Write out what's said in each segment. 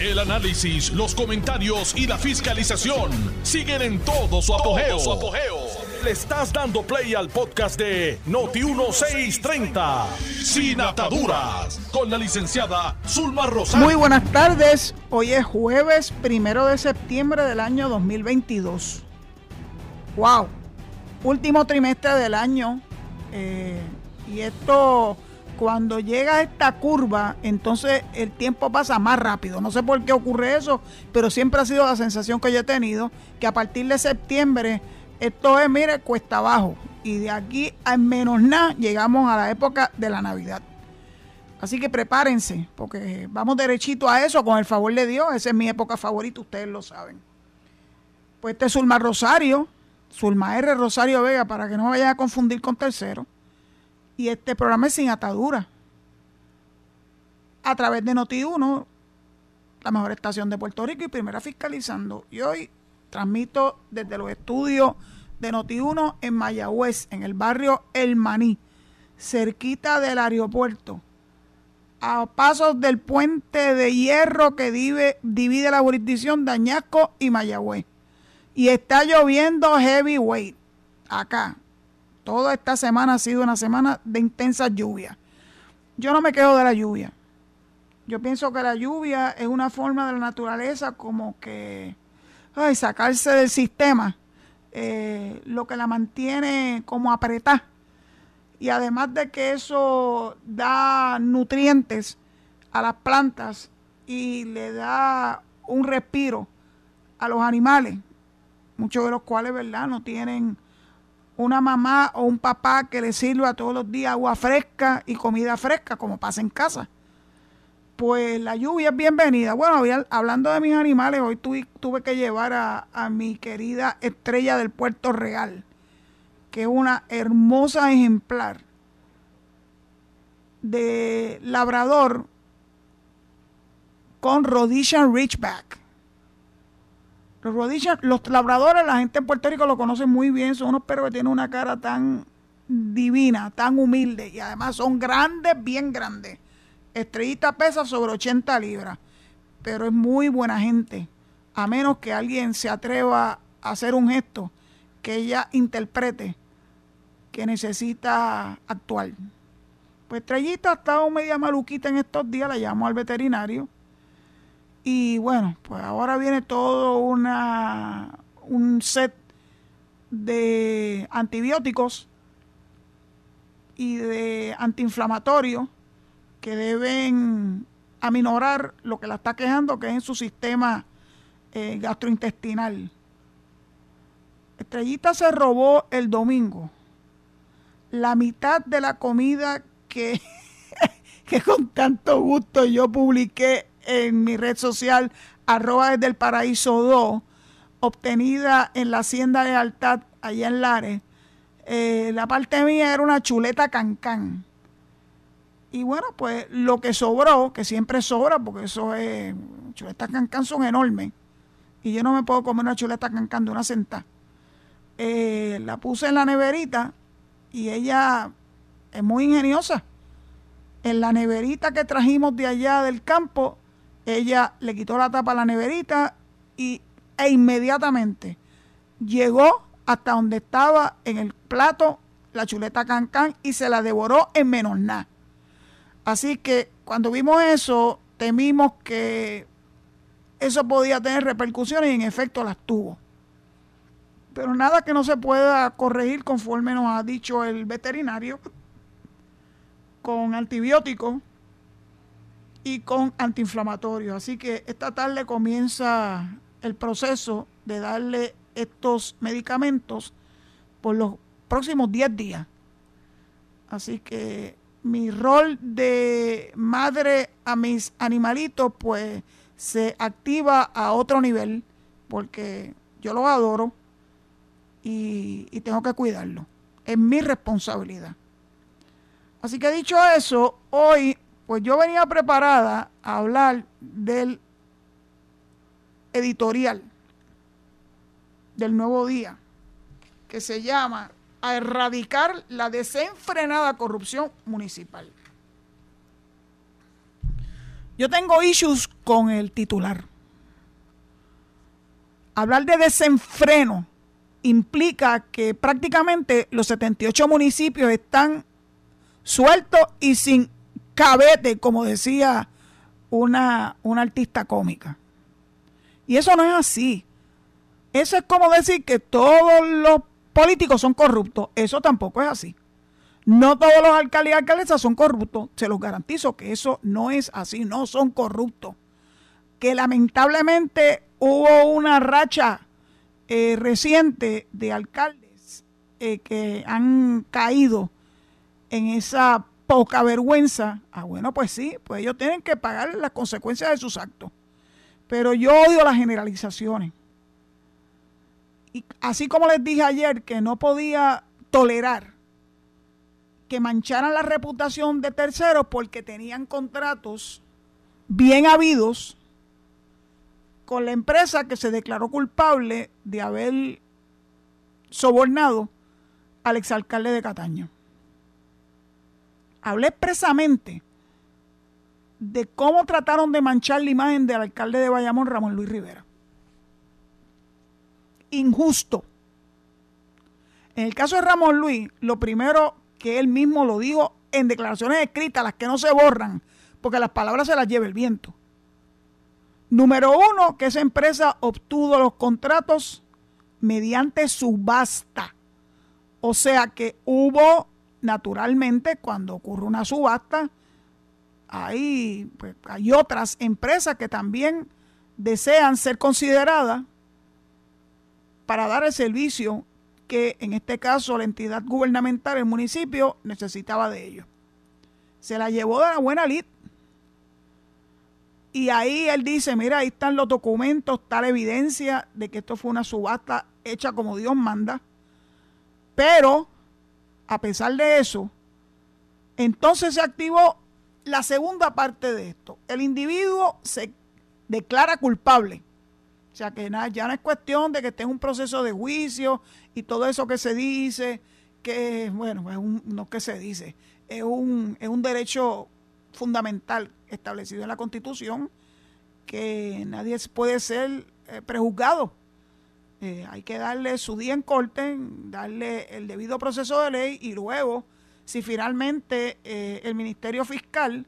El análisis, los comentarios y la fiscalización siguen en todo su apogeo. Le estás dando play al podcast de Noti1630, Sin Ataduras, con la licenciada Zulma Rosario. Muy buenas tardes. Hoy es jueves primero de septiembre del año 2022. ¡Wow! Último trimestre del año. Eh, y esto cuando llega esta curva, entonces el tiempo pasa más rápido. No sé por qué ocurre eso, pero siempre ha sido la sensación que yo he tenido, que a partir de septiembre esto es, mire, cuesta abajo. Y de aquí a menos nada llegamos a la época de la Navidad. Así que prepárense, porque vamos derechito a eso, con el favor de Dios. Esa es mi época favorita, ustedes lo saben. Pues este es Zulma Rosario, Zulma R. Rosario Vega, para que no me vayan a confundir con tercero. Y este programa es sin atadura. A través de Noti1, la mejor estación de Puerto Rico y primera fiscalizando. Y hoy transmito desde los estudios de Noti1 en Mayagüez, en el barrio El Maní, cerquita del aeropuerto, a pasos del puente de hierro que divide, divide la jurisdicción de Añasco y Mayagüez. Y está lloviendo heavyweight acá, Toda esta semana ha sido una semana de intensa lluvia. Yo no me quejo de la lluvia. Yo pienso que la lluvia es una forma de la naturaleza como que sacarse del sistema eh, lo que la mantiene como apretada. Y además de que eso da nutrientes a las plantas y le da un respiro a los animales, muchos de los cuales, ¿verdad?, no tienen una mamá o un papá que le sirva todos los días agua fresca y comida fresca, como pasa en casa. Pues la lluvia es bienvenida. Bueno, hablando de mis animales, hoy tuve, que llevar a, a, mi querida estrella del Puerto Real, que es una hermosa ejemplar de labrador con Rhodesian Ridgeback. Los rodillas, los labradores, la gente en Puerto Rico lo conoce muy bien, son unos perros que tienen una cara tan divina, tan humilde y además son grandes, bien grandes. Estrellita pesa sobre 80 libras, pero es muy buena gente, a menos que alguien se atreva a hacer un gesto que ella interprete que necesita actuar. Pues Estrellita ha estado media maluquita en estos días, la llamo al veterinario y bueno, pues ahora viene todo una, un set de antibióticos y de antiinflamatorios que deben aminorar lo que la está quejando, que es en su sistema eh, gastrointestinal. Estrellita se robó el domingo la mitad de la comida que, que con tanto gusto yo publiqué en mi red social, arroba desde el paraíso 2, obtenida en la hacienda de Altad, allá en Lares. Eh, la parte mía era una chuleta cancán. Y bueno, pues lo que sobró, que siempre sobra, porque eso es, chuletas cancán son enormes. Y yo no me puedo comer una chuleta cancán de una sentada. Eh, la puse en la neverita y ella es muy ingeniosa. En la neverita que trajimos de allá del campo ella le quitó la tapa a la neverita y, e inmediatamente llegó hasta donde estaba en el plato la chuleta cancán y se la devoró en menos nada. Así que cuando vimos eso, temimos que eso podía tener repercusiones y en efecto las tuvo. Pero nada que no se pueda corregir conforme nos ha dicho el veterinario con antibióticos y con antiinflamatorios. Así que esta tarde comienza el proceso de darle estos medicamentos por los próximos 10 días. Así que mi rol de madre a mis animalitos pues se activa a otro nivel porque yo los adoro y, y tengo que cuidarlo. Es mi responsabilidad. Así que dicho eso, hoy pues yo venía preparada a hablar del editorial del nuevo día, que se llama A erradicar la desenfrenada corrupción municipal. Yo tengo issues con el titular. Hablar de desenfreno implica que prácticamente los 78 municipios están sueltos y sin cabete, como decía una, una artista cómica. Y eso no es así. Eso es como decir que todos los políticos son corruptos. Eso tampoco es así. No todos los alcaldes y alcaldesas son corruptos. Se los garantizo que eso no es así. No son corruptos. Que lamentablemente hubo una racha eh, reciente de alcaldes eh, que han caído en esa poca vergüenza. Ah, bueno, pues sí, pues ellos tienen que pagar las consecuencias de sus actos. Pero yo odio las generalizaciones. Y así como les dije ayer que no podía tolerar que mancharan la reputación de terceros porque tenían contratos bien habidos con la empresa que se declaró culpable de haber sobornado al exalcalde de Cataño. Hablé expresamente de cómo trataron de manchar la imagen del alcalde de Bayamón, Ramón Luis Rivera. Injusto. En el caso de Ramón Luis, lo primero que él mismo lo dijo en declaraciones escritas, las que no se borran, porque las palabras se las lleva el viento. Número uno, que esa empresa obtuvo los contratos mediante subasta. O sea que hubo, naturalmente, cuando ocurre una subasta, hay, pues, hay otras empresas que también desean ser consideradas para dar el servicio que en este caso la entidad gubernamental, el municipio, necesitaba de ellos. Se la llevó de la buena lid. Y ahí él dice, mira, ahí están los documentos, tal evidencia de que esto fue una subasta hecha como Dios manda. Pero, a pesar de eso, entonces se activó la segunda parte de esto. El individuo se declara culpable o sea que ya no es cuestión de que esté en un proceso de juicio y todo eso que se dice, que bueno, es un, no que se dice, es un, es un derecho fundamental establecido en la Constitución que nadie puede ser eh, prejuzgado. Eh, hay que darle su día en corte, darle el debido proceso de ley y luego, si finalmente eh, el Ministerio Fiscal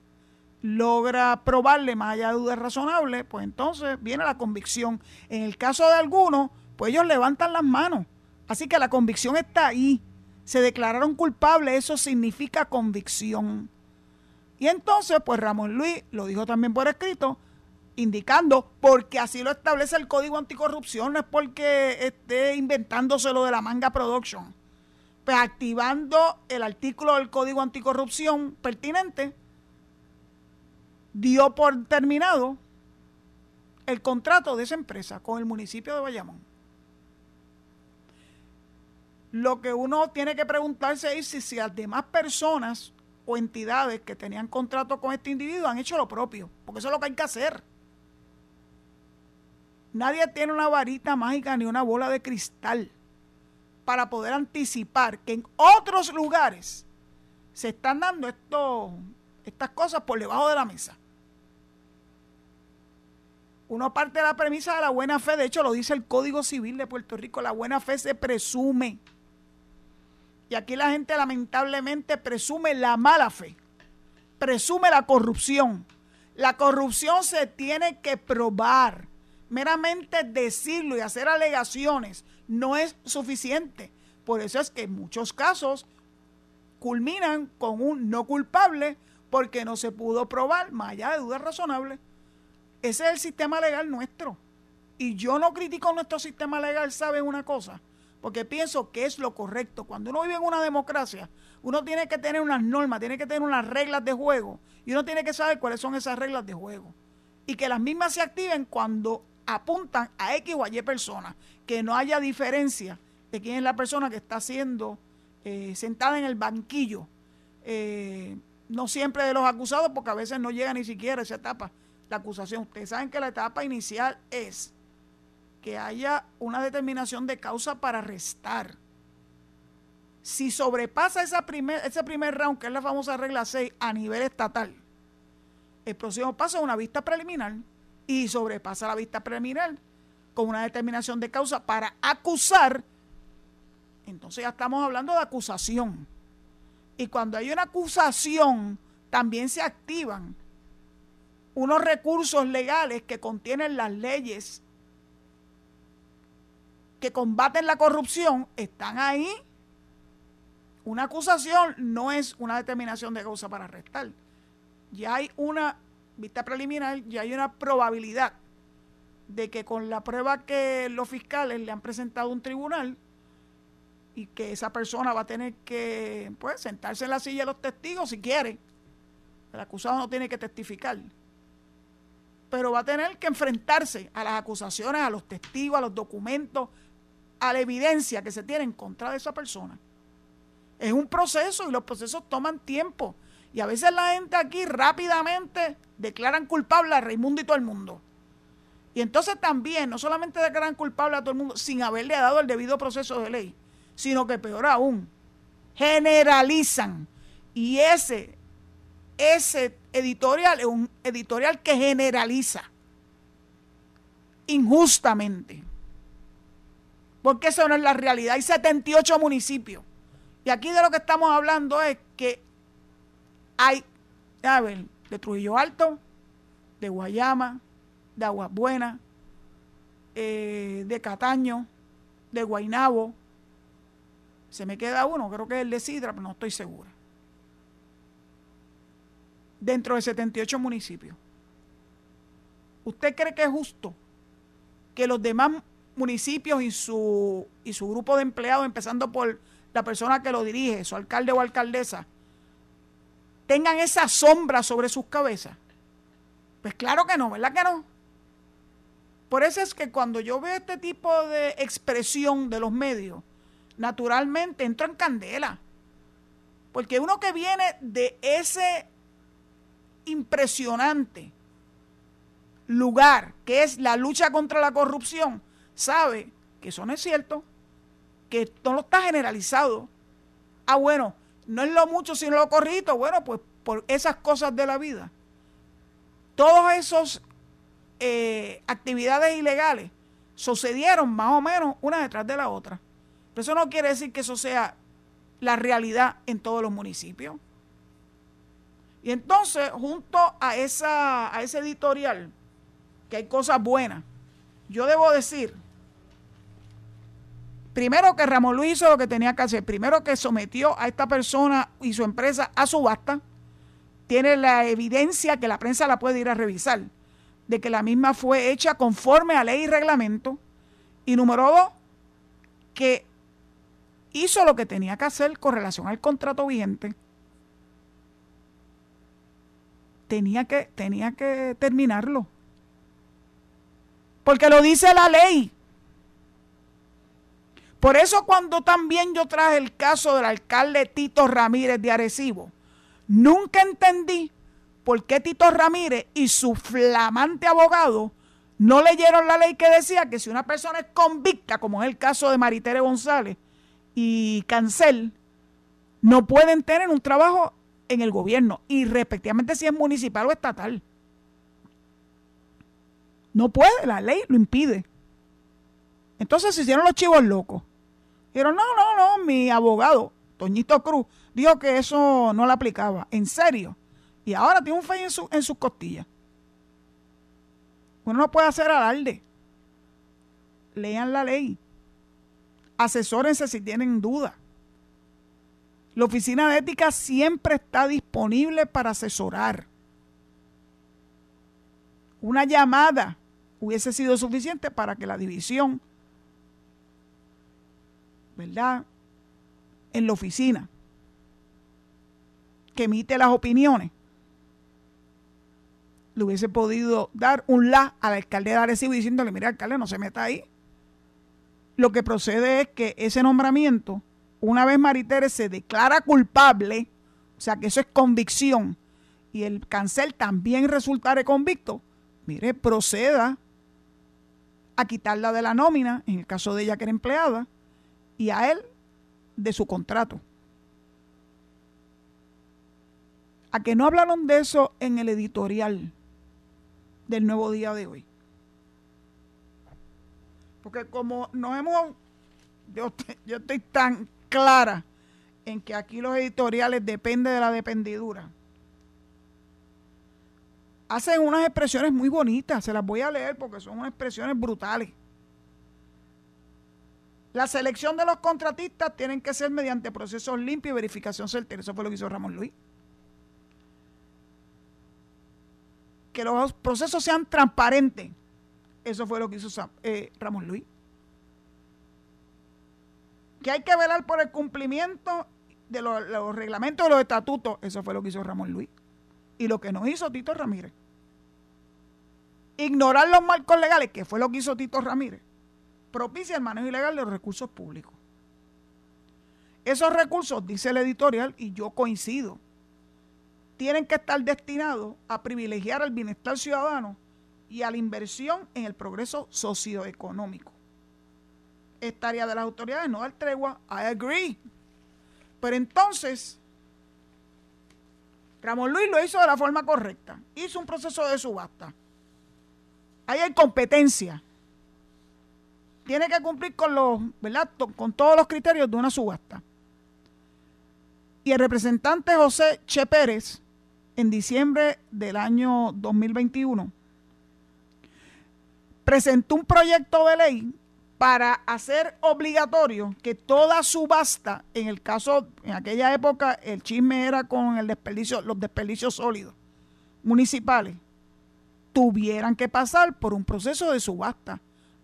logra probarle más allá de dudas razonables, pues entonces viene la convicción. En el caso de algunos, pues ellos levantan las manos. Así que la convicción está ahí. Se declararon culpables, eso significa convicción. Y entonces, pues Ramón Luis lo dijo también por escrito, indicando, porque así lo establece el Código Anticorrupción, no es porque esté inventándose lo de la manga production. Pues activando el artículo del Código Anticorrupción pertinente, dio por terminado el contrato de esa empresa con el municipio de Bayamón. Lo que uno tiene que preguntarse es si, si las demás personas o entidades que tenían contrato con este individuo han hecho lo propio, porque eso es lo que hay que hacer. Nadie tiene una varita mágica ni una bola de cristal para poder anticipar que en otros lugares se están dando esto, estas cosas por debajo de la mesa uno parte de la premisa de la buena fe, de hecho lo dice el Código Civil de Puerto Rico, la buena fe se presume. Y aquí la gente lamentablemente presume la mala fe, presume la corrupción. La corrupción se tiene que probar. Meramente decirlo y hacer alegaciones no es suficiente. Por eso es que en muchos casos culminan con un no culpable porque no se pudo probar, más allá de dudas razonables. Ese es el sistema legal nuestro. Y yo no critico nuestro sistema legal, ¿saben una cosa? Porque pienso que es lo correcto. Cuando uno vive en una democracia, uno tiene que tener unas normas, tiene que tener unas reglas de juego. Y uno tiene que saber cuáles son esas reglas de juego. Y que las mismas se activen cuando apuntan a X o a Y personas. Que no haya diferencia de quién es la persona que está siendo eh, sentada en el banquillo. Eh, no siempre de los acusados, porque a veces no llega ni siquiera esa etapa la acusación. Ustedes saben que la etapa inicial es que haya una determinación de causa para arrestar. Si sobrepasa esa primer, ese primer round, que es la famosa regla 6, a nivel estatal, el próximo paso es una vista preliminar y sobrepasa la vista preliminar con una determinación de causa para acusar, entonces ya estamos hablando de acusación. Y cuando hay una acusación, también se activan unos recursos legales que contienen las leyes que combaten la corrupción, están ahí. Una acusación no es una determinación de causa para arrestar. Ya hay una vista preliminar, ya hay una probabilidad de que con la prueba que los fiscales le han presentado a un tribunal y que esa persona va a tener que pues, sentarse en la silla de los testigos si quiere. El acusado no tiene que testificar. Pero va a tener que enfrentarse a las acusaciones, a los testigos, a los documentos, a la evidencia que se tiene en contra de esa persona. Es un proceso y los procesos toman tiempo. Y a veces la gente aquí rápidamente declaran culpable a Raimundo y todo el mundo. Y entonces también, no solamente declaran culpable a todo el mundo sin haberle dado el debido proceso de ley, sino que peor aún, generalizan. Y ese, ese editorial es un editorial que generaliza injustamente. Porque eso no es la realidad. Hay 78 municipios. Y aquí de lo que estamos hablando es que hay, a ver, de Trujillo Alto, de Guayama, de Aguas Buenas, eh, de Cataño, de Guainabo. Se me queda uno, creo que es el de Sidra, pero no estoy segura. Dentro de 78 municipios. ¿Usted cree que es justo que los demás municipios y su, y su grupo de empleados, empezando por la persona que lo dirige, su alcalde o alcaldesa, tengan esa sombra sobre sus cabezas? Pues claro que no, ¿verdad que no? Por eso es que cuando yo veo este tipo de expresión de los medios, naturalmente entro en candela. Porque uno que viene de ese impresionante lugar que es la lucha contra la corrupción, sabe que eso no es cierto, que no lo está generalizado. Ah, bueno, no es lo mucho sino lo corrito. Bueno, pues por esas cosas de la vida. Todos esos eh, actividades ilegales sucedieron más o menos una detrás de la otra. Pero eso no quiere decir que eso sea la realidad en todos los municipios. Y entonces, junto a, esa, a ese editorial, que hay cosas buenas, yo debo decir Primero que Ramón Luis hizo lo que tenía que hacer. Primero que sometió a esta persona y su empresa a subasta. Tiene la evidencia que la prensa la puede ir a revisar de que la misma fue hecha conforme a ley y reglamento. Y número dos, que hizo lo que tenía que hacer con relación al contrato vigente. Tenía que, tenía que terminarlo. Porque lo dice la ley. Por eso cuando también yo traje el caso del alcalde Tito Ramírez de Arecibo, nunca entendí por qué Tito Ramírez y su flamante abogado no leyeron la ley que decía que si una persona es convicta, como es el caso de Maritere González y Cancel, no pueden tener un trabajo en el gobierno y respectivamente si es municipal o estatal. No puede, la ley lo impide. Entonces se hicieron los chivos locos. Dijeron, no, no, no, mi abogado, Toñito Cruz, dijo que eso no le aplicaba. ¿En serio? Y ahora tiene un fe en, su, en sus costillas. Uno no puede hacer alarde. Lean la ley. Asesórense si tienen duda. La oficina de ética siempre está disponible para asesorar. Una llamada hubiese sido suficiente para que la división ¿verdad? En la oficina, que emite las opiniones, le hubiese podido dar un la al alcalde de Arecibo diciéndole, mira, alcalde, no se meta ahí. Lo que procede es que ese nombramiento, una vez Maritere se declara culpable, o sea que eso es convicción, y el cancel también resultare convicto, mire, proceda a quitarla de la nómina, en el caso de ella que era empleada, y a él de su contrato. a que no hablaron de eso en el editorial del nuevo día de hoy. Porque como nos hemos, yo, yo estoy tan clara en que aquí los editoriales dependen de la dependidura. Hacen unas expresiones muy bonitas, se las voy a leer porque son unas expresiones brutales. La selección de los contratistas tienen que ser mediante procesos limpios y verificación certera. Eso fue lo que hizo Ramón Luis. Que los procesos sean transparentes. Eso fue lo que hizo eh, Ramón Luis. Que hay que velar por el cumplimiento de los, reglamentos de los estatutos. Eso fue lo que hizo Ramón Luis. Y lo que no hizo Tito Ramírez. Ignorar los marcos legales, que fue lo que hizo Tito Ramírez propicia el manejo ilegal de los recursos públicos. Esos recursos, dice el editorial, y yo coincido, tienen que estar destinados a privilegiar el bienestar ciudadano y a la inversión en el progreso socioeconómico. Esta área de las autoridades no da tregua, I agree. Pero entonces, Ramón Luis lo hizo de la forma correcta. Hizo un proceso de subasta. Ahí hay competencia tiene que cumplir con los, ¿verdad? con todos los criterios de una subasta. Y el representante José Che Pérez, en diciembre del año 2021, presentó un proyecto de ley para hacer obligatorio que toda subasta, en el caso, en aquella época, el chisme era con el los desperdicios sólidos municipales, tuvieran que pasar por un proceso de subasta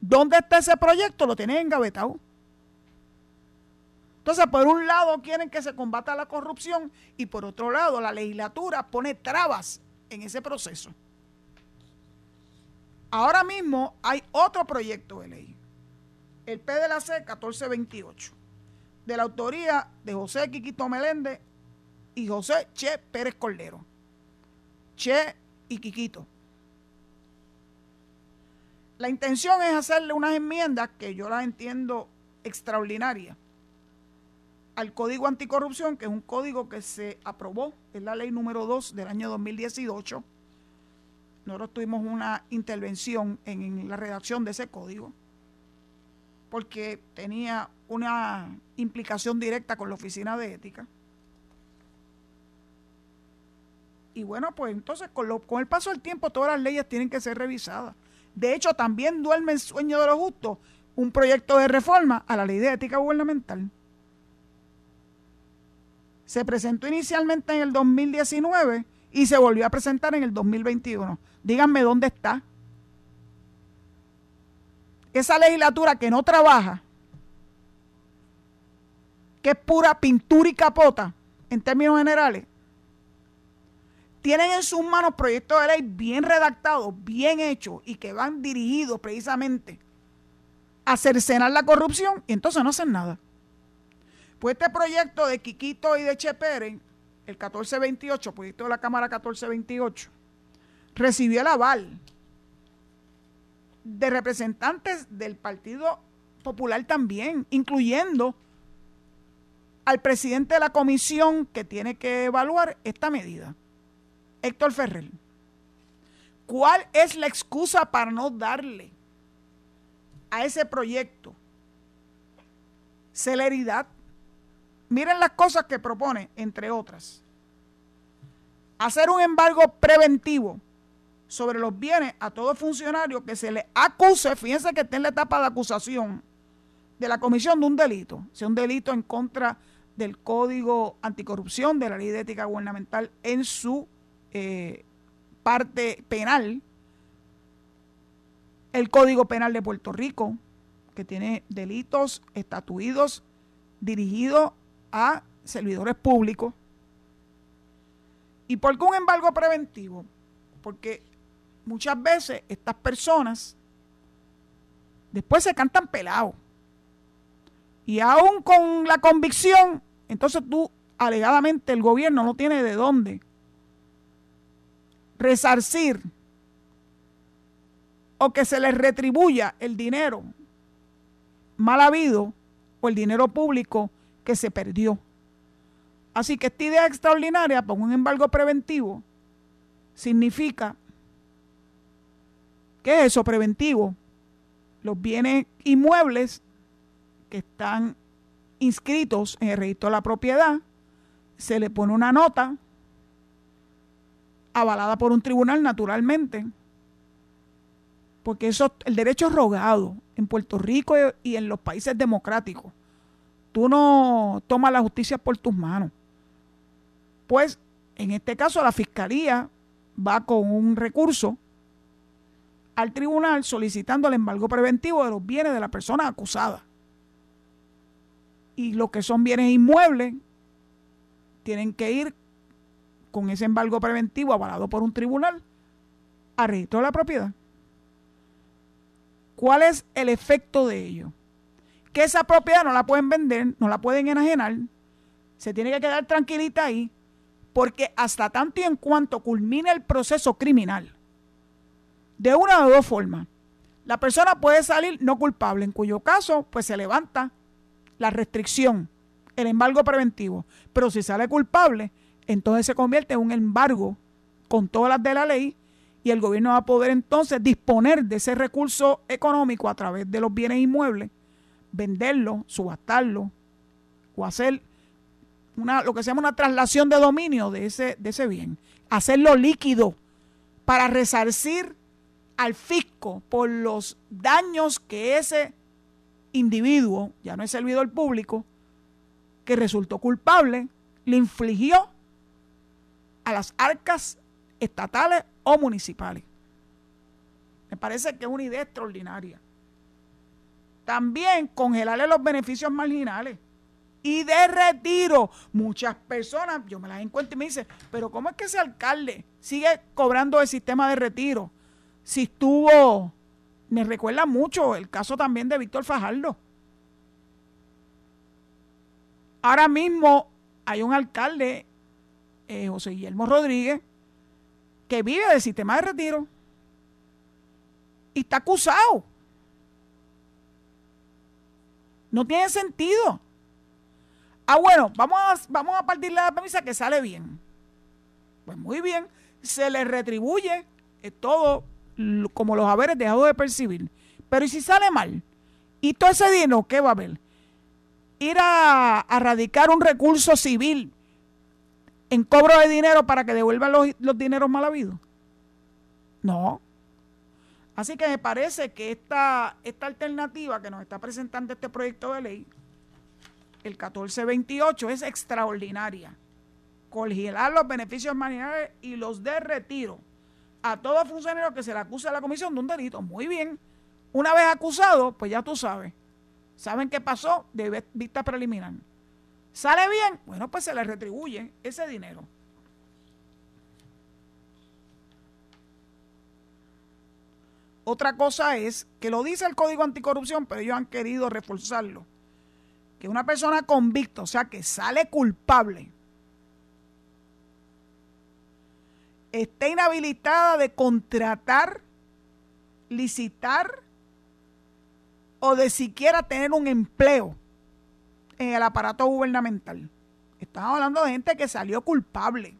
¿Dónde está ese proyecto? Lo tienen engavetado. Entonces, por un lado quieren que se combata la corrupción y por otro lado la legislatura pone trabas en ese proceso. Ahora mismo hay otro proyecto de ley, el P de la C 1428, de la autoría de José Quiquito Meléndez y José Che Pérez Cordero. Che y Quiquito. La intención es hacerle unas enmiendas que yo las entiendo extraordinarias al Código Anticorrupción, que es un código que se aprobó, es la ley número 2 del año 2018. Nosotros tuvimos una intervención en la redacción de ese código, porque tenía una implicación directa con la Oficina de Ética. Y bueno, pues entonces con, con el paso del tiempo todas las leyes tienen que ser revisadas. De hecho, también duerme el sueño de los justos un proyecto de reforma a la ley de ética gubernamental. Se presentó inicialmente en el 2019 y se volvió a presentar en el 2021. Díganme dónde está. Esa legislatura que no trabaja, que es pura pintura y capota en términos generales, tienen en sus manos proyectos de ley bien redactados, bien hechos y que van dirigidos precisamente a cercenar la corrupción y entonces no hacen nada. Pues este proyecto de Quiquito y de Chepere, el 1428, proyecto de la Cámara 1428, recibió el aval de representantes del Partido Popular también, incluyendo al presidente de la comisión que tiene que evaluar esta medida. Héctor Ferrer, ¿cuál es la excusa para no darle a ese proyecto celeridad? Miren las cosas que propone, entre otras. Hacer un embargo preventivo sobre los bienes a todo funcionario que se le acuse, fíjense que está en la etapa de acusación de la comisión de un delito, sea un delito en contra del Código Anticorrupción, de la Ley de Ética Gubernamental en su eh, parte penal, el Código Penal de Puerto Rico, que tiene delitos estatuidos dirigidos a servidores públicos. ¿Y por qué un embargo preventivo? Porque muchas veces estas personas después se cantan pelados. Y aún con la convicción, entonces tú, alegadamente, el gobierno no tiene de dónde resarcir o que se les retribuya el dinero mal habido o el dinero público que se perdió. Así que esta idea extraordinaria, por un embargo preventivo, significa, ¿qué es eso preventivo? Los bienes inmuebles que están inscritos en el registro de la propiedad, se le pone una nota avalada por un tribunal naturalmente, porque eso el derecho es rogado en Puerto Rico y en los países democráticos. Tú no tomas la justicia por tus manos. Pues en este caso la fiscalía va con un recurso al tribunal solicitando el embargo preventivo de los bienes de la persona acusada. Y lo que son bienes inmuebles tienen que ir con ese embargo preventivo avalado por un tribunal a registro de la propiedad. ¿Cuál es el efecto de ello? Que esa propiedad no la pueden vender, no la pueden enajenar, se tiene que quedar tranquilita ahí, porque hasta tanto y en cuanto culmine el proceso criminal, de una o dos formas, la persona puede salir no culpable, en cuyo caso pues se levanta la restricción, el embargo preventivo, pero si sale culpable, entonces se convierte en un embargo con todas las de la ley y el gobierno va a poder entonces disponer de ese recurso económico a través de los bienes inmuebles, venderlo, subastarlo o hacer una, lo que se llama una traslación de dominio de ese, de ese bien, hacerlo líquido para resarcir al fisco por los daños que ese individuo, ya no es servidor público, que resultó culpable, le infligió a las arcas estatales o municipales. Me parece que es una idea extraordinaria. También congelarle los beneficios marginales y de retiro. Muchas personas, yo me las encuentro y me dicen, pero ¿cómo es que ese alcalde sigue cobrando el sistema de retiro? Si estuvo, me recuerda mucho el caso también de Víctor Fajardo. Ahora mismo hay un alcalde eh, José Guillermo Rodríguez, que vive del sistema de retiro y está acusado. No tiene sentido. Ah, bueno, vamos a, vamos a partir la premisa que sale bien. Pues muy bien, se le retribuye eh, todo como los haberes dejados de percibir. Pero ¿y si sale mal? ¿Y todo ese dinero qué va a haber? Ir a, a radicar un recurso civil en cobro de dinero para que devuelvan los, dineros mal habidos? No. Así que me parece que esta, esta alternativa que nos está presentando este proyecto de ley, el 1428, es extraordinaria. Congelar los beneficios marginales y los de retiro a todo funcionario que se le acuse a la comisión de un delito. Muy bien. Una vez acusado, pues ya tú sabes. Saben qué pasó de vista preliminar. ¿Sale bien? Bueno, pues se le retribuye ese dinero. Otra cosa es que lo dice el Código Anticorrupción, pero ellos han querido reforzarlo. Que una persona convicta, o sea, que sale culpable, esté inhabilitada de contratar, licitar o de siquiera tener un empleo en el aparato gubernamental. Estamos hablando de gente que salió culpable.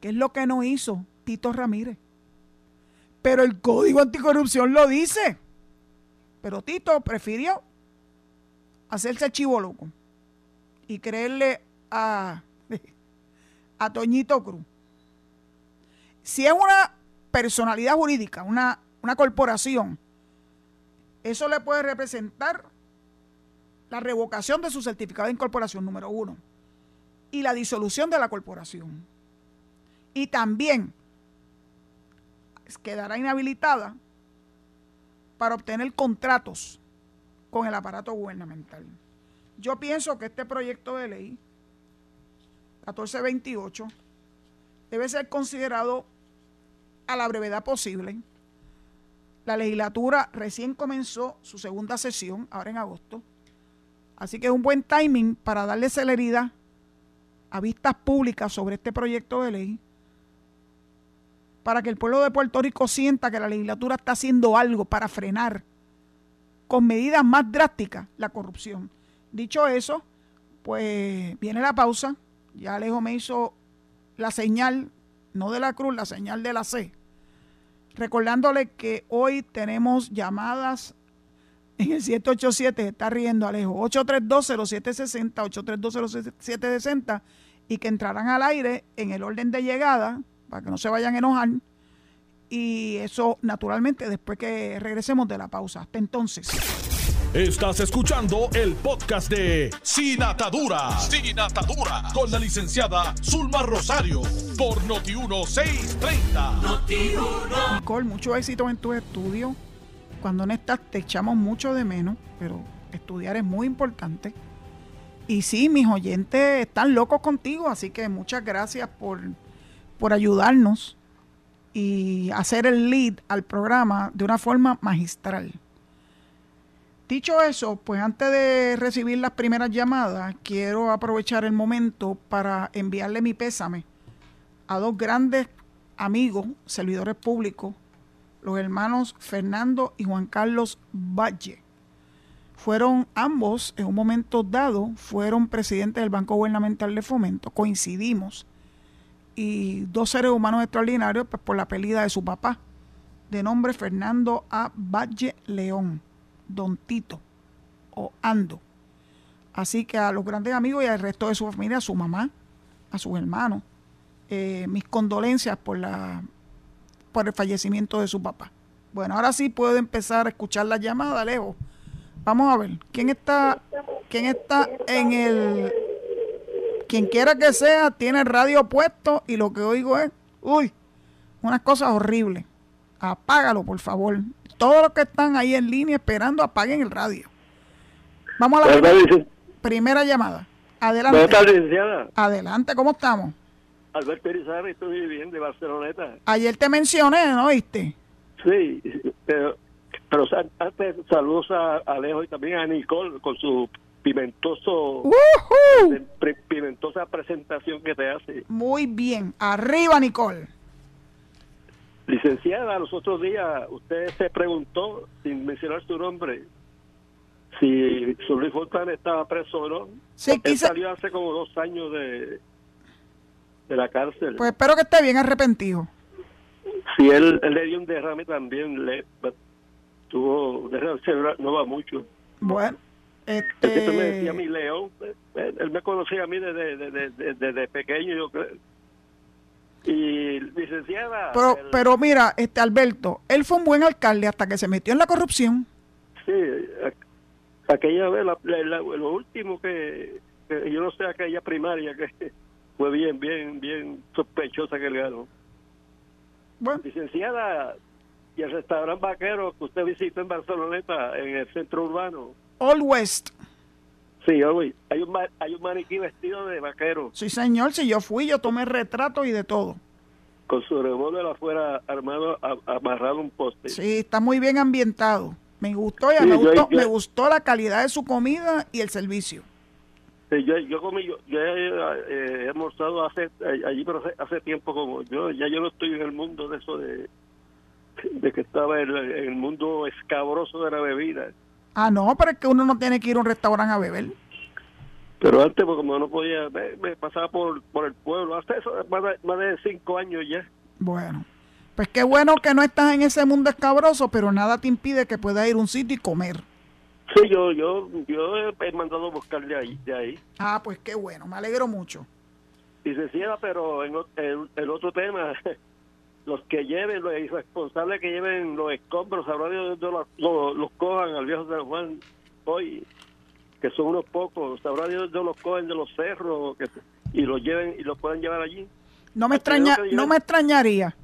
¿Qué es lo que no hizo Tito Ramírez? Pero el Código Anticorrupción lo dice. Pero Tito prefirió hacerse chivo loco y creerle a, a Toñito Cruz. Si es una personalidad jurídica, una, una corporación, eso le puede representar la revocación de su certificado de incorporación número uno y la disolución de la corporación. Y también quedará inhabilitada para obtener contratos con el aparato gubernamental. Yo pienso que este proyecto de ley 1428 debe ser considerado a la brevedad posible la legislatura recién comenzó su segunda sesión, ahora en agosto. Así que es un buen timing para darle celeridad a vistas públicas sobre este proyecto de ley, para que el pueblo de Puerto Rico sienta que la legislatura está haciendo algo para frenar con medidas más drásticas la corrupción. Dicho eso, pues viene la pausa. Ya Alejo me hizo la señal, no de la cruz, la señal de la C. Recordándole que hoy tenemos llamadas en el 787, está riendo Alejo, 8320760, 8320760 y que entrarán al aire en el orden de llegada, para que no se vayan a enojar. Y eso, naturalmente, después que regresemos de la pausa. Hasta entonces. Estás escuchando el podcast de Sin Atadura. Sin Atadura. Con la licenciada Zulma Rosario. Por Noti1630. Noti1. Nicole, mucho éxito en tu estudio. Cuando no estás, te echamos mucho de menos, pero estudiar es muy importante. Y sí, mis oyentes están locos contigo, así que muchas gracias por, por ayudarnos y hacer el lead al programa de una forma magistral. Dicho eso, pues antes de recibir las primeras llamadas, quiero aprovechar el momento para enviarle mi pésame a dos grandes amigos, servidores públicos, los hermanos Fernando y Juan Carlos Valle. Fueron ambos, en un momento dado, fueron presidentes del Banco Gubernamental de Fomento, coincidimos, y dos seres humanos extraordinarios pues, por la pelida de su papá, de nombre Fernando A. Valle León, Don Tito o Ando. Así que a los grandes amigos y al resto de su familia, a su mamá, a sus hermanos, eh, mis condolencias por, la, por el fallecimiento de su papá. Bueno, ahora sí puedo empezar a escuchar la llamada, lejos Vamos a ver, ¿quién está, quién está en el... Quien quiera que sea, tiene radio puesto y lo que oigo es, uy, unas cosas horribles. Apágalo, por favor. Todos los que están ahí en línea esperando, apaguen el radio. Vamos a la primera, llamada. Adelante. Buenas tardes, licenciada. Adelante, ¿cómo estamos? Alberto Irizarry, estoy bien de Barceloneta. Ayer te mencioné, ¿no viste? Sí, pero pero antes, saludos a Alejo y también a Nicole con su pimentoso pimentosa presentación que te hace. Muy bien, arriba Nicole. Licenciada, los otros días usted se preguntó, sin mencionar su nombre, si su Luis estaba preso o no. Sí, Él salió hace como dos años de, de la cárcel. Pues espero que esté bien arrepentido. Si él, él le dio un derrame también, le, tuvo, no va mucho. Bueno, este... me decía mi león, él me conocía a mí desde, desde, desde, pequeño, yo creo. Y licenciada... Pero, pero mira, este Alberto, él fue un buen alcalde hasta que se metió en la corrupción. Sí, aquella vez, lo último que, yo no sé, aquella primaria que fue bien, bien, bien sospechosa que le ganó. Bueno. Licenciada, y el restaurante vaquero que usted visitó en Barceloneta, en el centro urbano. All West. Sí, Hay un, hay un maniquí vestido de vaquero. Sí, señor. Si yo fui, yo tomé retrato y de todo. Con su revólver afuera armado, amarrado un poste. Sí, está muy bien ambientado. Me gustó, ya me, gustó, me gustó la calidad de su comida y el servicio. Sí, yo, yo comí, yo, eh, he almorzado hace, allí, pero hace, hace, tiempo como yo, ya yo no estoy en el mundo de eso de, de que estaba en, el mundo escabroso de la bebida. Ah, no, pero es que uno no tiene que ir a un restaurante a beber. Pero antes, pues, como no podía, me, pasaba por, por el pueblo, hasta eso, más de, más de cinco años ya. Bueno, pues qué bueno que no estás en ese mundo escabroso, pero nada te impide que puedas ir a un sitio y comer. Sí, yo, yo, yo he mandado a buscar de ahí, de ahí. Ah, pues qué bueno, me alegro mucho. Y se cierra, pero en el otro tema, los que lleven, los irresponsables que lleven los escombros, sabrá Dios los, los, cojan al viejo San Juan hoy, que son unos pocos, sabrá Dios de los cogen de los cerros que, y los lleven y los puedan llevar allí. No me, extraña, no me extrañaría.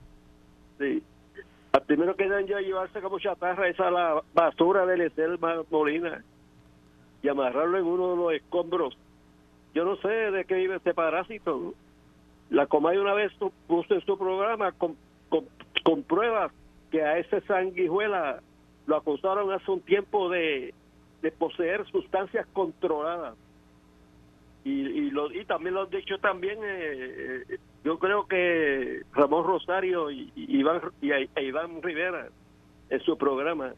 Sí. Al primero que deben llevarse como chatarra esa la basura del Etelma Molina y amarrarlo en uno de los escombros. Yo no sé de qué vive este parásito. La Comay una vez puso en su programa con con, pruebas que a ese sanguijuela lo acusaron hace un tiempo de, poseer sustancias controladas. Y, y, lo, y también lo han dicho también, eh, eh, yo creo que Ramón Rosario y, Iván, y, e Iván Rivera en su programa.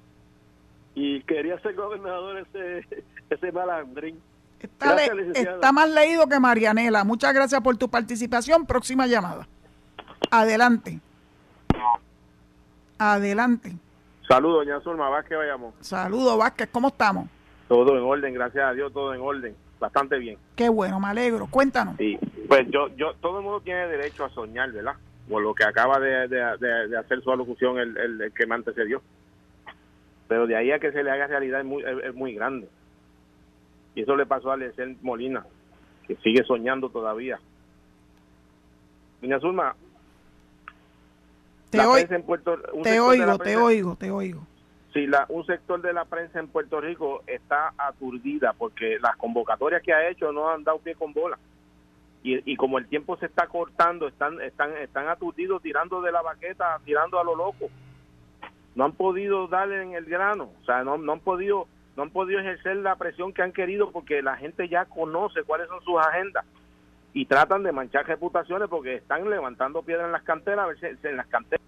y quería ser gobernador ese, ese malandrín. Está, está más leído que Marianela. Muchas gracias por tu participación. Próxima llamada. Adelante. Adelante. Saludos, doña Zulma Vázquez Bayamón. Saludos, Vázquez. ¿Cómo estamos? Todo en orden, gracias a Dios, todo en orden. Bastante bien. Qué bueno, me alegro. Cuéntanos. Sí, pues yo, yo, todo el mundo tiene derecho a soñar, ¿verdad? Por lo que acaba de, de, hacer su alocución el, el, que me antecedió. Pero de ahí a que se le haga realidad es muy, es, muy grande. Y eso le pasó a Lecel Molina, que sigue soñando todavía. Doña Zulma, te, te oigo, te oigo, te oigo. Sí, la, un sector de la prensa en Puerto Rico está aturdida porque las convocatorias que ha hecho no han dado pie con bola. Y, y como el tiempo se está cortando, están, están, están aturdidos tirando de la baqueta, tirando a lo loco. No han podido darle en el grano, o sea, no, no han podido no han podido ejercer la presión que han querido porque la gente ya conoce cuáles son sus agendas y tratan de manchar reputaciones porque están levantando piedras en las canteras, a ver si en las canteras,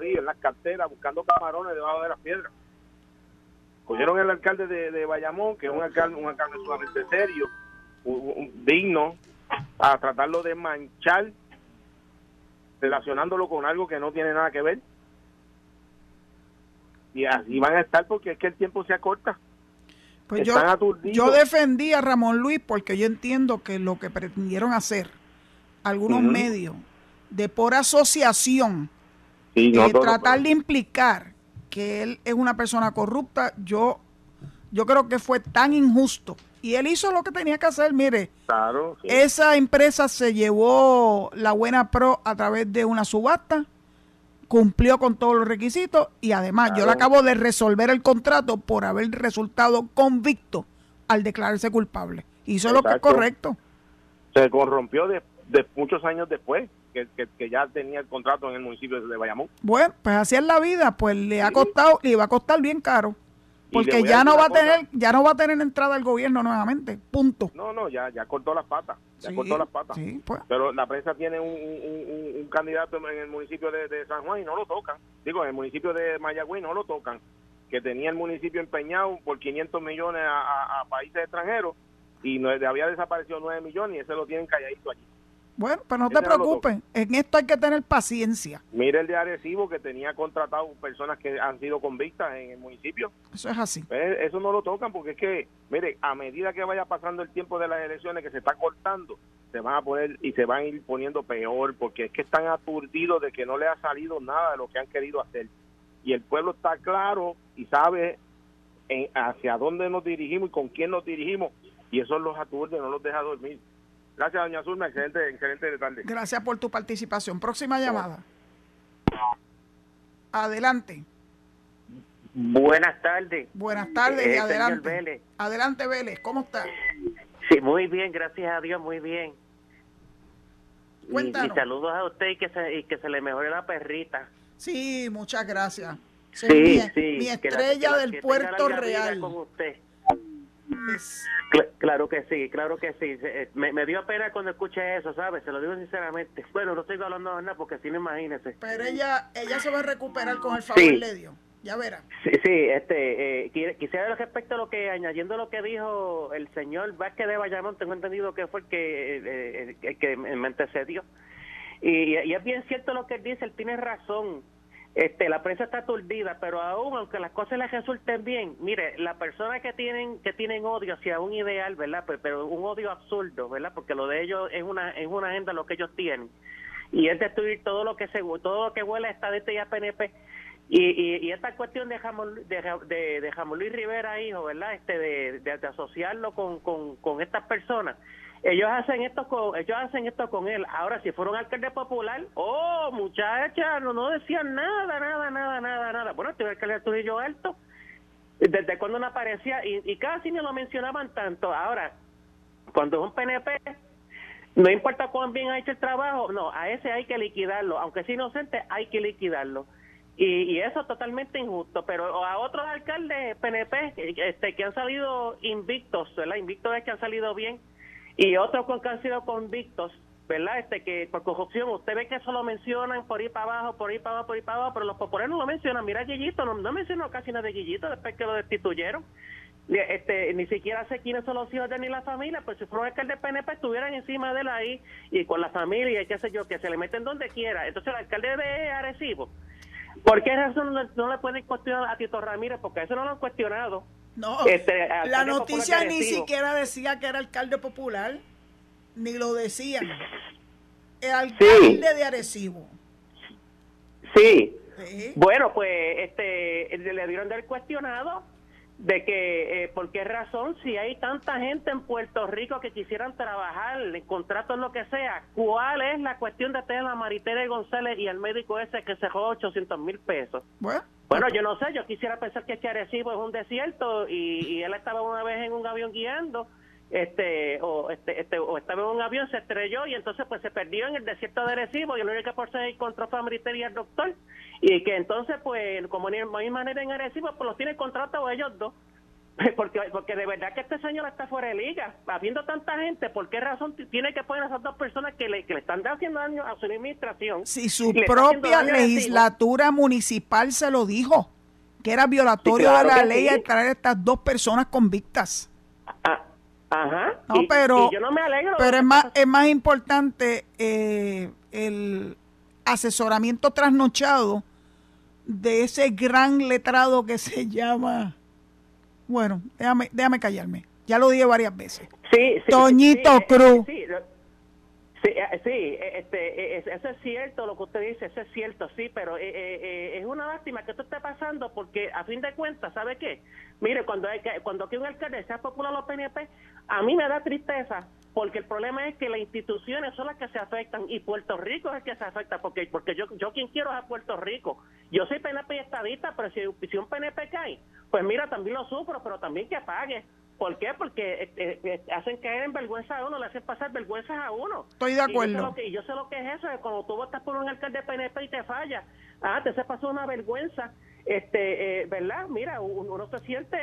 en las canteras, buscando camarones debajo de las piedras. Cogieron el alcalde de, Bayamón, que es un alcalde, un alcalde sumamente serio, digno, a tratarlo de manchar, relacionándolo con algo que no tiene nada que ver. Y así van a estar porque es que el tiempo se acorta. Pues yo, yo defendí a Ramón Luis porque yo entiendo que lo que pretendieron hacer algunos medios de por asociación, y eh, tratar de implicar que él es una persona corrupta, yo, yo creo que fue tan injusto. Y él hizo lo que tenía que hacer, mire. Claro, Esa empresa se llevó la buena pro a través de una subasta cumplió con todos los requisitos y además yo le acabo de resolver el contrato por haber resultado convicto al declararse culpable. Hizo lo que es correcto. Se corrompió de, muchos años después que, que, ya tenía el contrato en el municipio de Bayamón. Bueno, pues así es la vida, pues le ha costado, le iba a costar bien caro. Porque ya no va a tener, ya no va a tener entrada al gobierno nuevamente, punto. No, no, ya, ya cortó las patas, ya cortó las patas. Pues. Pero la prensa tiene un, candidato en el municipio de, San Juan y no lo tocan. Digo, en el municipio de Mayagüez no lo tocan. Que tenía el municipio empeñado por 500 millones a, países extranjeros y no, había desaparecido 9 millones y ese lo tienen calladito allí. Bueno, pero no te preocupes, en esto hay que tener paciencia. Mire el de Arecibo que tenía contratado personas que han sido convictas en el municipio. Eso es así. Pues, eso no lo tocan porque es que, mire, a medida que vaya pasando el tiempo de las elecciones que se está cortando, se van a poner y se van a ir poniendo peor porque es que están aturdidos de que no le ha salido nada de lo que han querido hacer. Y el pueblo está claro y sabe hacia dónde nos dirigimos y con quién nos dirigimos y eso los aturde, no los deja dormir. Gracias, doña Zulma. Excelente, excelente tarde. Gracias por tu participación. Próxima llamada. Adelante. Buenas tardes. Buenas tardes y eh, adelante. Adelante, Vélez. ¿Cómo está? Sí, muy bien, gracias a Dios, muy bien. Cuéntanos. Y, saludos a usted y que, se, y que se le mejore la perrita. Sí, muchas gracias. Sí, sí. Mi estrella del Puerto Real. Con usted. Claro que sí, claro que sí. Eh, me, dio pena cuando escuché eso, ¿sabes? Se lo digo sinceramente. Bueno, no estoy hablando de nada porque si no, imagínese. Pero ella ella se va a recuperar con el favor le dio. Ya verá. Sí, sí este, eh, quisiera respecto a lo que, añadiendo lo que dijo el señor Vázquez de Bayamón, tengo entendido que fue el que, eh, el, que me antecedió. Y, y es bien cierto lo que él dice, él tiene razón este, la prensa está aturdida, pero aún aunque las cosas les resulten bien, mire, las personas que tienen que tienen odio hacia un ideal, ¿verdad? Pero, un odio absurdo, ¿verdad? Porque lo de ellos es una es una agenda lo que ellos tienen y es destruir todo lo que se todo lo que huele a estadista y a PNP. Y, y, esta cuestión de Jamón, de, de, de Luis Rivera, hijo, ¿verdad? Este de, asociarlo con, con estas personas ellos hacen esto con ellos hacen esto con él. Ahora si fueron alcalde popular oh muchacha no, no decían nada nada nada nada nada. Bueno tuve alcalde de Trujillo Alto desde cuando no aparecía y, y casi no lo mencionaban tanto. Ahora cuando es un PNP no importa cuán bien ha hecho el trabajo no a ese hay que liquidarlo. Aunque sea inocente hay que liquidarlo. Y, y, eso es totalmente injusto, pero a otros alcaldes PNP este, que han salido invictos, ¿verdad? Invictos es que han salido bien, y otros que han sido convictos, ¿verdad? Este que por corrupción, usted ve que eso lo mencionan por ir para abajo, por ir para abajo, por ir para abajo, pero los populares no lo mencionan. Mira Guillito, no, no mencionó casi nada de Guillito después que lo destituyeron. Este, ni siquiera sé quiénes son los hijos de él ni la familia, pues si el de PNP estuvieran encima de él ahí y con la familia y qué sé yo, que se le meten donde quiera. Entonces el alcalde de Arecibo, ¿por qué razón no, le pueden cuestionar a Tito Ramírez? Porque eso no lo han cuestionado. No, este, la noticia ni siquiera decía que era alcalde popular, ni lo decían. El alcalde de Arecibo. Sí. Bueno, pues este le dieron del cuestionado de que eh, por qué razón si hay tanta gente en Puerto Rico que quisieran trabajar en contratos lo que sea, ¿cuál es la cuestión de tener a Maritere González y al médico ese que se jugó 800 mil pesos? Bueno, bueno, yo no sé, yo quisiera pensar que Arecibo es un desierto y, y él estaba una vez en un avión guiando este o este, este o estaba en un avión se estrelló y entonces pues se perdió en el desierto de Arecibo y el único por se encontró fue a y el doctor. Y que entonces pues como en la misma manera en Arecibo pues los tiene contratados ellos dos. Porque porque de verdad que este señor está fuera de liga. Habiendo tanta gente ¿por qué razón tiene que poner a esas dos personas que le, que le están haciendo daño a su administración? Si su propia legislatura municipal se lo dijo que era violatorio de la ley al traer a estas dos personas convictas. Ah, Ajá. No, pero, yo no me alegro pero es más, es más importante eh, el asesoramiento trasnochado de ese gran letrado que se llama. Bueno, déjame, déjame callarme. Ya lo dije varias veces. Sí, sí Toñito Cruz. Sí, eh, sí, eh, este, eh, eso es cierto lo que usted dice, eso es cierto, sí, pero es una lástima que esto esté pasando porque a fin de cuentas, ¿sabe qué? Mire, cuando hay cuando aquí un alcalde sea popular los PNP, a mí me da tristeza porque el problema es que las instituciones son las que se afectan y Puerto Rico es el que se afecta porque porque yo yo quien quiero es a Puerto Rico. Yo soy PNP y estadista, pero si, si un PNP cae, pues mira, también lo sufro, pero también que pague ¿Por qué? Porque este, eh, hacen caer en vergüenza a uno, le hacen pasar vergüenzas a uno. Estoy de acuerdo. Y yo sé lo que, es eso, cuando tú votas por un alcalde PNP y te falla, ah, te se pasó una vergüenza este, eh, ¿verdad? Mira, uno se siente,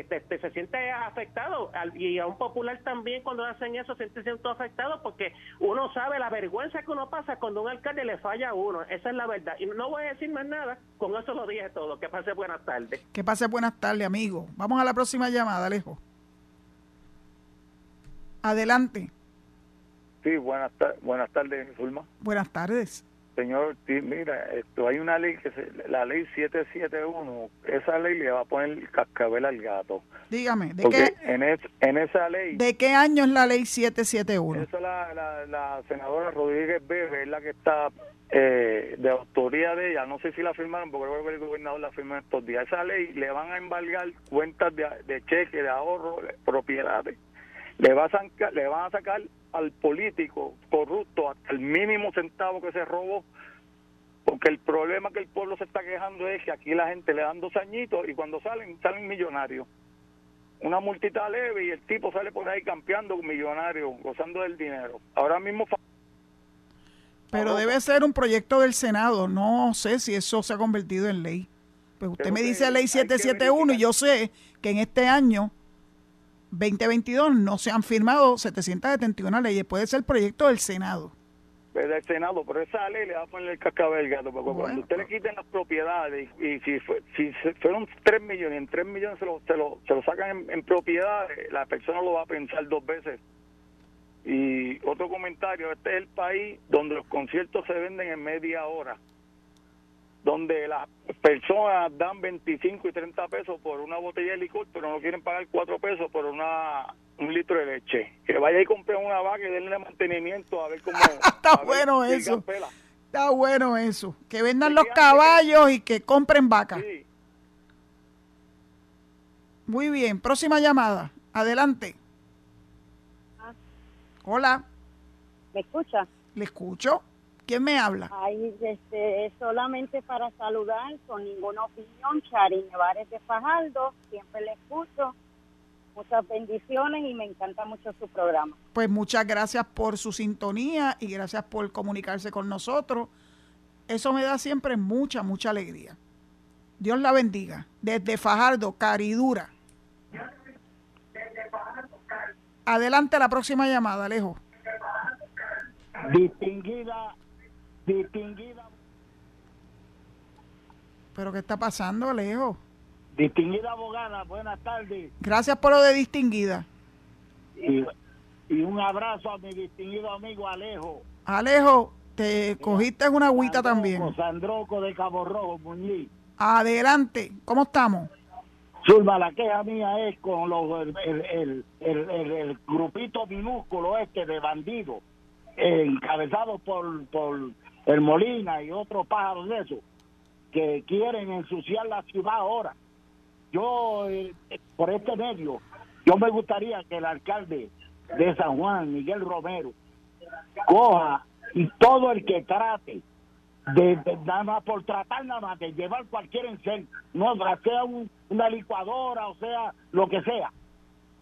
eh, se siente afectado y a un popular también cuando hacen eso se siente afectado porque uno sabe la vergüenza que uno pasa cuando un alcalde le falla a uno, esa es la verdad. Y no voy a decir más nada, con eso lo dije todo. Que pase buenas tardes. Que pase buenas tardes, amigo. Vamos a la próxima llamada, Alejo. Adelante. Sí, buenas, buenas tardes, Zulma. Buenas tardes. Señor, mira, esto hay una ley que se, la ley 771, esa ley le va a poner cascabel al gato. Dígame, ¿de qué en, en esa ley ¿De qué año es la ley 771? Esa la, la, la senadora Rodríguez Bebe es la que está eh, de autoría de ella, no sé si la firmaron porque creo que el gobernador la firmó estos días. Esa ley le van a embargar cuentas de, de cheque, de ahorro, propiedades. Le, va a le van a sacar al político corrupto hasta el mínimo centavo que se robó, porque el problema que el pueblo se está quejando es que aquí la gente le dan dos añitos y cuando salen, salen millonarios. Una multita leve y el tipo sale por ahí campeando millonario, gozando del dinero. Ahora mismo... Pero debe ser un proyecto del Senado, no sé si eso se ha convertido en ley. Pues usted me dice ley 771 y yo sé que en este año 2022 no se han firmado 771 leyes. Puede ser el proyecto del Senado. Pues del Senado, pero esa ley le va a poner el cascabel gato. Porque cuando usted le quiten las propiedades y, si, si fueron 3 millones, en 3 millones se lo, se lo, se lo sacan en, propiedades, la persona lo va a pensar dos veces. Y otro comentario, este es el país donde los conciertos se venden en media hora donde las personas dan 25 y 30 pesos por una botella de licor, pero no quieren pagar 4 pesos por una un litro de leche. Que vaya y compre una vaca y denle mantenimiento a ver cómo... Está bueno eso. Está bueno eso. Que vendan los caballos y que compren vacas. Muy bien. Próxima llamada. Adelante. Ah. Hola. ¿Me escucha? Le escucho. ¿Quién me habla? Ay, este, solamente para saludar, con ninguna opinión, Chari Nevares de Fajardo, siempre le escucho. Muchas bendiciones y me encanta mucho su programa. Pues muchas gracias por su sintonía y gracias por comunicarse con nosotros. Eso me da siempre mucha, mucha alegría. Dios la bendiga. Desde Fajardo, Caridura. Adelante la próxima llamada, Alejo. distinguida, distinguida, ¿Pero qué está pasando, Alejo? distinguida abogada, buenas tardes. Gracias por lo de distinguida. Y, y un abrazo a mi distinguido amigo Alejo. Alejo, te cogiste una agüita Sandroco, también. Sandroco de Cabo Rojo, Muñiz. Adelante, ¿cómo estamos? Zulma, la queja mía es con los, el, el, el, el- el- el grupito minúsculo este de bandidos, eh, encabezados por, por el Molina y otros pájaros de esos, que quieren ensuciar la ciudad ahora. Yo, eh, por este medio, yo me gustaría que el alcalde de San Juan, Miguel Romero, coja y todo el que trate de, nada más por tratar nada más de llevar cualquier encel, no sea un- una licuadora o sea lo que sea,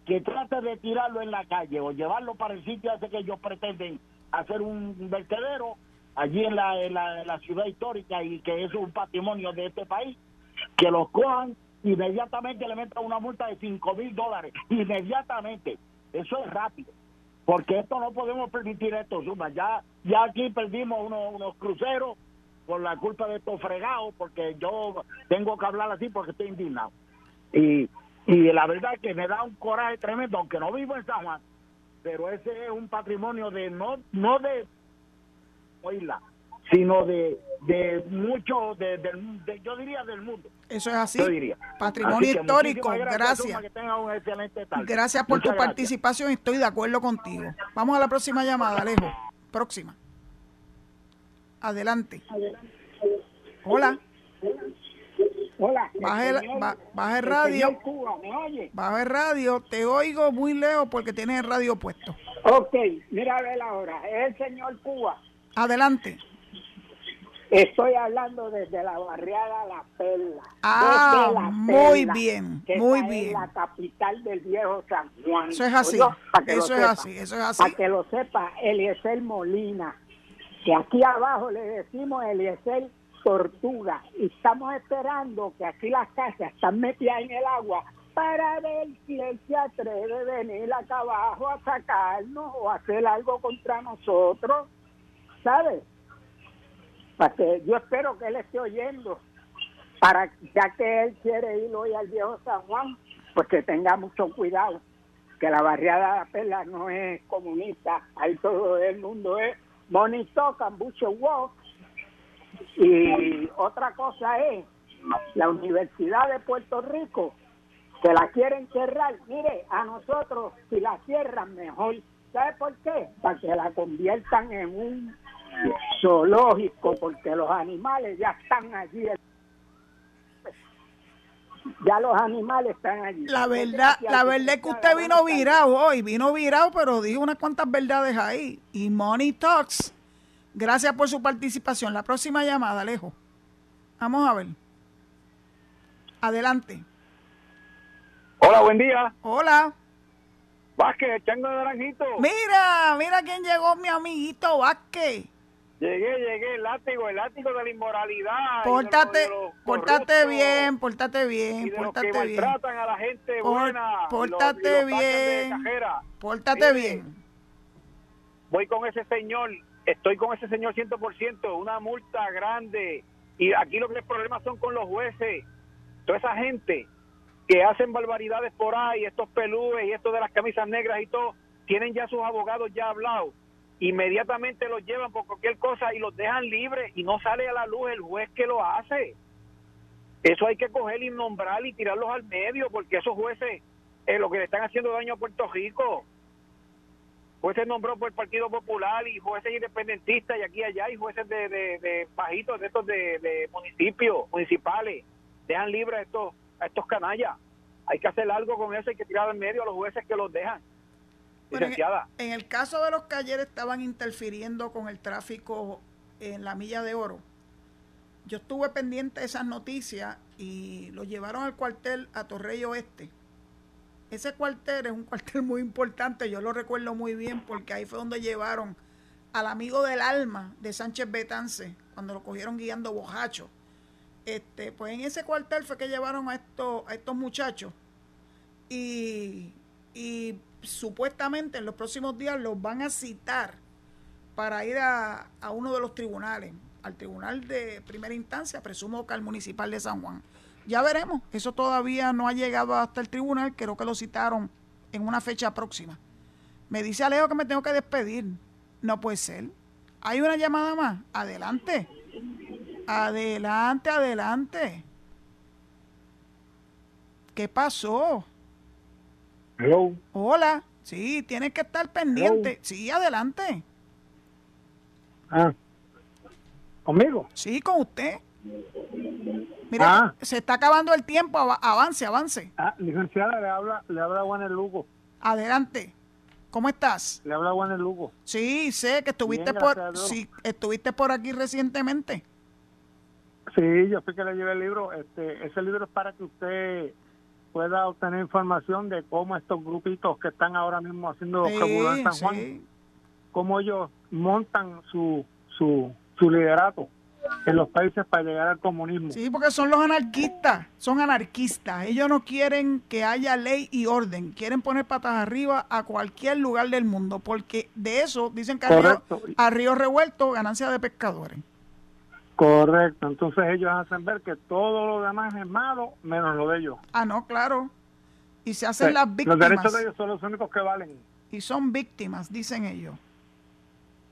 que trate de tirarlo en la calle o llevarlo para el sitio ese que ellos pretenden hacer un vertedero allí en la, en la, ciudad histórica y que es un patrimonio de este país, que los cojan inmediatamente le metan una multa de 5 mil dólares, inmediatamente, eso es rápido porque esto no podemos permitir esto, Zuma. Ya, ya aquí perdimos unos, unos cruceros por la culpa de estos fregados, porque yo tengo que hablar así porque estoy indignado. Y, y la verdad que me da un coraje tremendo, aunque no vivo en San Juan, pero ese es un patrimonio de no no de isla, sino de de mucho, de, del- de- yo diría del mundo. Eso es así. Yo diría. Patrimonio Así histórico, gracias. Zuma, que tenga un excelente tarde. Gracias por Muchas tu gracias. participación, estoy de acuerdo contigo. Vamos a la próxima llamada, Alejo. Próxima. Adelante. Hola, Hola. baja el, ba- baja el radio, Cuba, ¿me oye? baja el radio, te oigo muy lejos porque tienes el radio puesto. Ok, mira a ver ahora, es el señor Cuba. Adelante. Estoy hablando desde la barriada La Perla. Ah, La muy Perla, bien, que muy bien. La capital del viejo San Juan. Eso es así, Oye, que eso es sepa. así, eso es así. Para que lo sepa, Eliezer Molina, que aquí abajo le decimos Eliezer Tortuga, y estamos esperando que aquí las casas están metidas en el agua para ver si él se atreve a venir acá abajo a sacarnos o a hacer algo contra nosotros, ¿sabes? Para que yo espero que él esté oyendo, para ya que él quiere ir hoy al viejo San Juan, pues que tenga mucho cuidado, que la barriada de la Perla no es comunista, ahí todo el mundo es bonito, cambucho, wow. Y otra cosa es, la Universidad de Puerto Rico, que la quieren cerrar, mire, a nosotros si la cierran mejor, ¿sabe por qué? Para que la conviertan en un zoológico, porque los animales ya están allí. Ya los animales están allí. La verdad, la verdad es que usted vino virado hoy, vino virado, pero dijo unas cuantas verdades ahí. Y Money Talks. Gracias por su participación. La próxima llamada, Alejo. Vamos a ver. Adelante. Hola, buen día. Hola. Vázquez, chango de naranjito. Mira, mira quién llegó, mi amiguito Vázquez. Llegué, llegué, el látigo, el látigo de la inmoralidad. y Pórtate, los- los pórtate bien, pórtate Y bien, de los que pórtate bien. maltratan a la gente Por- buena. y los- y pórtate los bien. Pórtate bien. Voy con ese señor, estoy con ese señor 100%, una multa grande. Y aquí lo que el problema son con los jueces. Toda esa gente que hacen barbaridades por ahí, estos pelúes y esto de las camisas negras y todo, tienen ya sus abogados ya hablados. Inmediatamente los llevan por cualquier cosa y los dejan libres y no sale a la luz el juez que lo hace. Eso hay que coger y nombrar y tirarlos al medio porque esos jueces es lo que le están haciendo daño a Puerto Rico. Jueces nombró por el Partido Popular y jueces independentistas y aquí y allá y jueces de, de, de bajitos de estos de, municipios municipales dejan libres a estos a estos canallas. Hay que hacer algo con eso hay que tirar en medio a los jueces que los dejan Bueno, en, el caso de los que ayer estaban interfiriendo con el tráfico en la milla de oro, yo estuve pendiente de esas noticias y lo llevaron al cuartel a Torrey Oeste. Ese cuartel es un cuartel muy importante, yo lo recuerdo muy bien porque ahí fue donde llevaron al amigo del alma de Sánchez Betance, cuando lo cogieron guiando bojacho. Este, pues en ese cuartel fue que llevaron a estos, a estos muchachos y, y supuestamente en los próximos días los van a citar para ir a, uno de los tribunales, al tribunal de primera instancia, presumo que al municipal de San Juan. Ya veremos, eso todavía no ha llegado hasta el tribunal, creo que lo citaron en una fecha próxima. Me dice Alejo que me tengo que despedir. No puede ser. ¿Hay una llamada más? Adelante. Adelante, adelante. ¿Qué pasó? Hello. Hola. Sí, tienes que estar pendiente. Sí, adelante. Ah. ¿Conmigo? Sí, con usted. Mira, Ah. se está acabando el tiempo. Ava- Avance, avance. Ah, licenciada, le habla, le habla Juan el Lugo. Adelante. ¿Cómo estás? Le habla Juan el Lugo. Sí, sé que estuviste Bien, por sí, estuviste por aquí recientemente. Sí, yo fui que le llevé el libro. Este, ese libro es para que usted pueda obtener información de cómo estos grupitos que están ahora mismo haciendo Sí, revolver en San Juan, sí. cómo ellos montan su, su, su liderato en los países para llegar al comunismo. Sí, porque son los anarquistas, son anarquistas. Ellos no quieren que haya ley y orden, quieren poner patas arriba a cualquier lugar del mundo, porque de eso dicen que a río, a río revuelto ganancia de pescadores. Correcto. Entonces ellos hacen ver que todo lo demás es malo, menos lo de ellos. Ah, no, claro. Y se hacen Sí, las los víctimas. derechos de ellos son los únicos que valen. Y son víctimas, dicen ellos.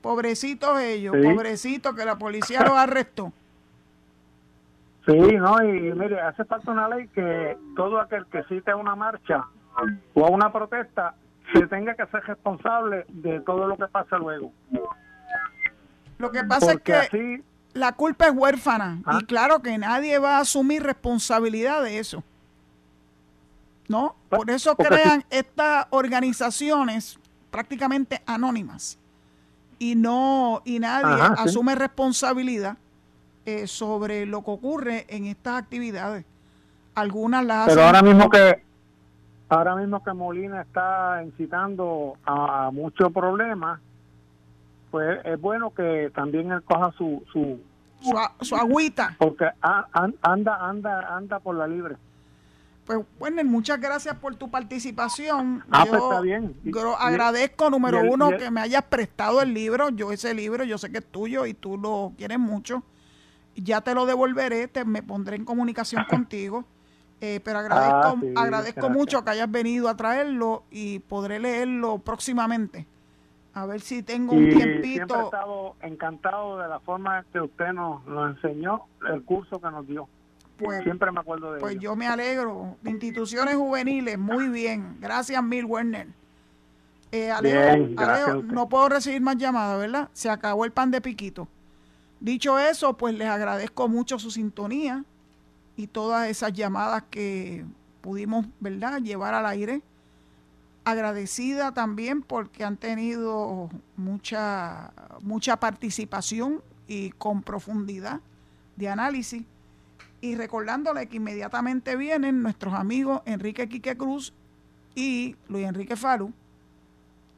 Pobrecitos ellos, Sí. pobrecitos que la policía los arrestó. Sí, no, y mire, hace falta una ley que todo aquel que cite a una marcha o a una protesta se tenga que ser responsable de todo lo que pasa luego. Lo que pasa Porque es que así, la culpa es huérfana Ah. y claro que nadie va a asumir responsabilidad de eso. ¿No? Por eso crean estas organizaciones prácticamente anónimas y no y nadie Ajá, sí. asume responsabilidad eh, sobre lo que ocurre en estas actividades. Algunas las pero ahora mismo que ahora mismo que Molina está incitando a muchos problemas, pues es bueno que también él coja su su su, agüita. porque anda anda anda por la libre. Pues bueno, muchas gracias por tu participación. Ah, Yo pues, está bien. Y- agradezco, número y uno, el- que me hayas prestado el libro. Yo ese libro, yo sé que es tuyo y tú lo quieres mucho. Ya te lo devolveré, te, me pondré en comunicación contigo. Eh, pero agradezco, Ah, sí, agradezco gracias. mucho que hayas venido a traerlo y podré leerlo próximamente. A ver si tengo un Y siempre he tiempito. estado encantado de la forma que usted nos, nos enseñó el curso que nos dio. Pues, Siempre me acuerdo de Pues ello. yo me alegro. De instituciones juveniles, muy bien. Gracias, Mil Werner. Eh, Alejo, Bien, gracias Alejo, no puedo recibir más llamadas, ¿verdad? Se acabó el pan de piquito. Dicho eso, pues les agradezco mucho su sintonía y todas esas llamadas que pudimos, ¿verdad?, llevar al aire. Agradecida también porque han tenido mucha, mucha participación y con profundidad de análisis. Y recordándole que inmediatamente vienen nuestros amigos Enrique Quique Cruz y Luis Enrique Falu.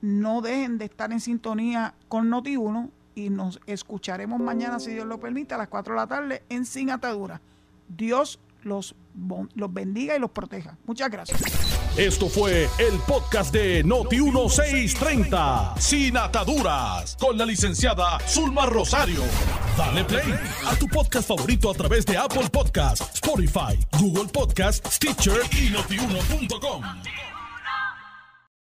No dejen de estar en sintonía con Noti1 y nos escucharemos mañana, si Dios lo permite, a las 4 de la tarde en Sin Atadura. Dios los, los bendiga y los proteja. Muchas gracias. Esto fue el podcast de Noti1630, Sin Ataduras, con la licenciada Zulma Rosario. Dale play a tu podcast favorito a través de Apple Podcasts, Spotify, Google Podcasts, Stitcher y notiuno.com.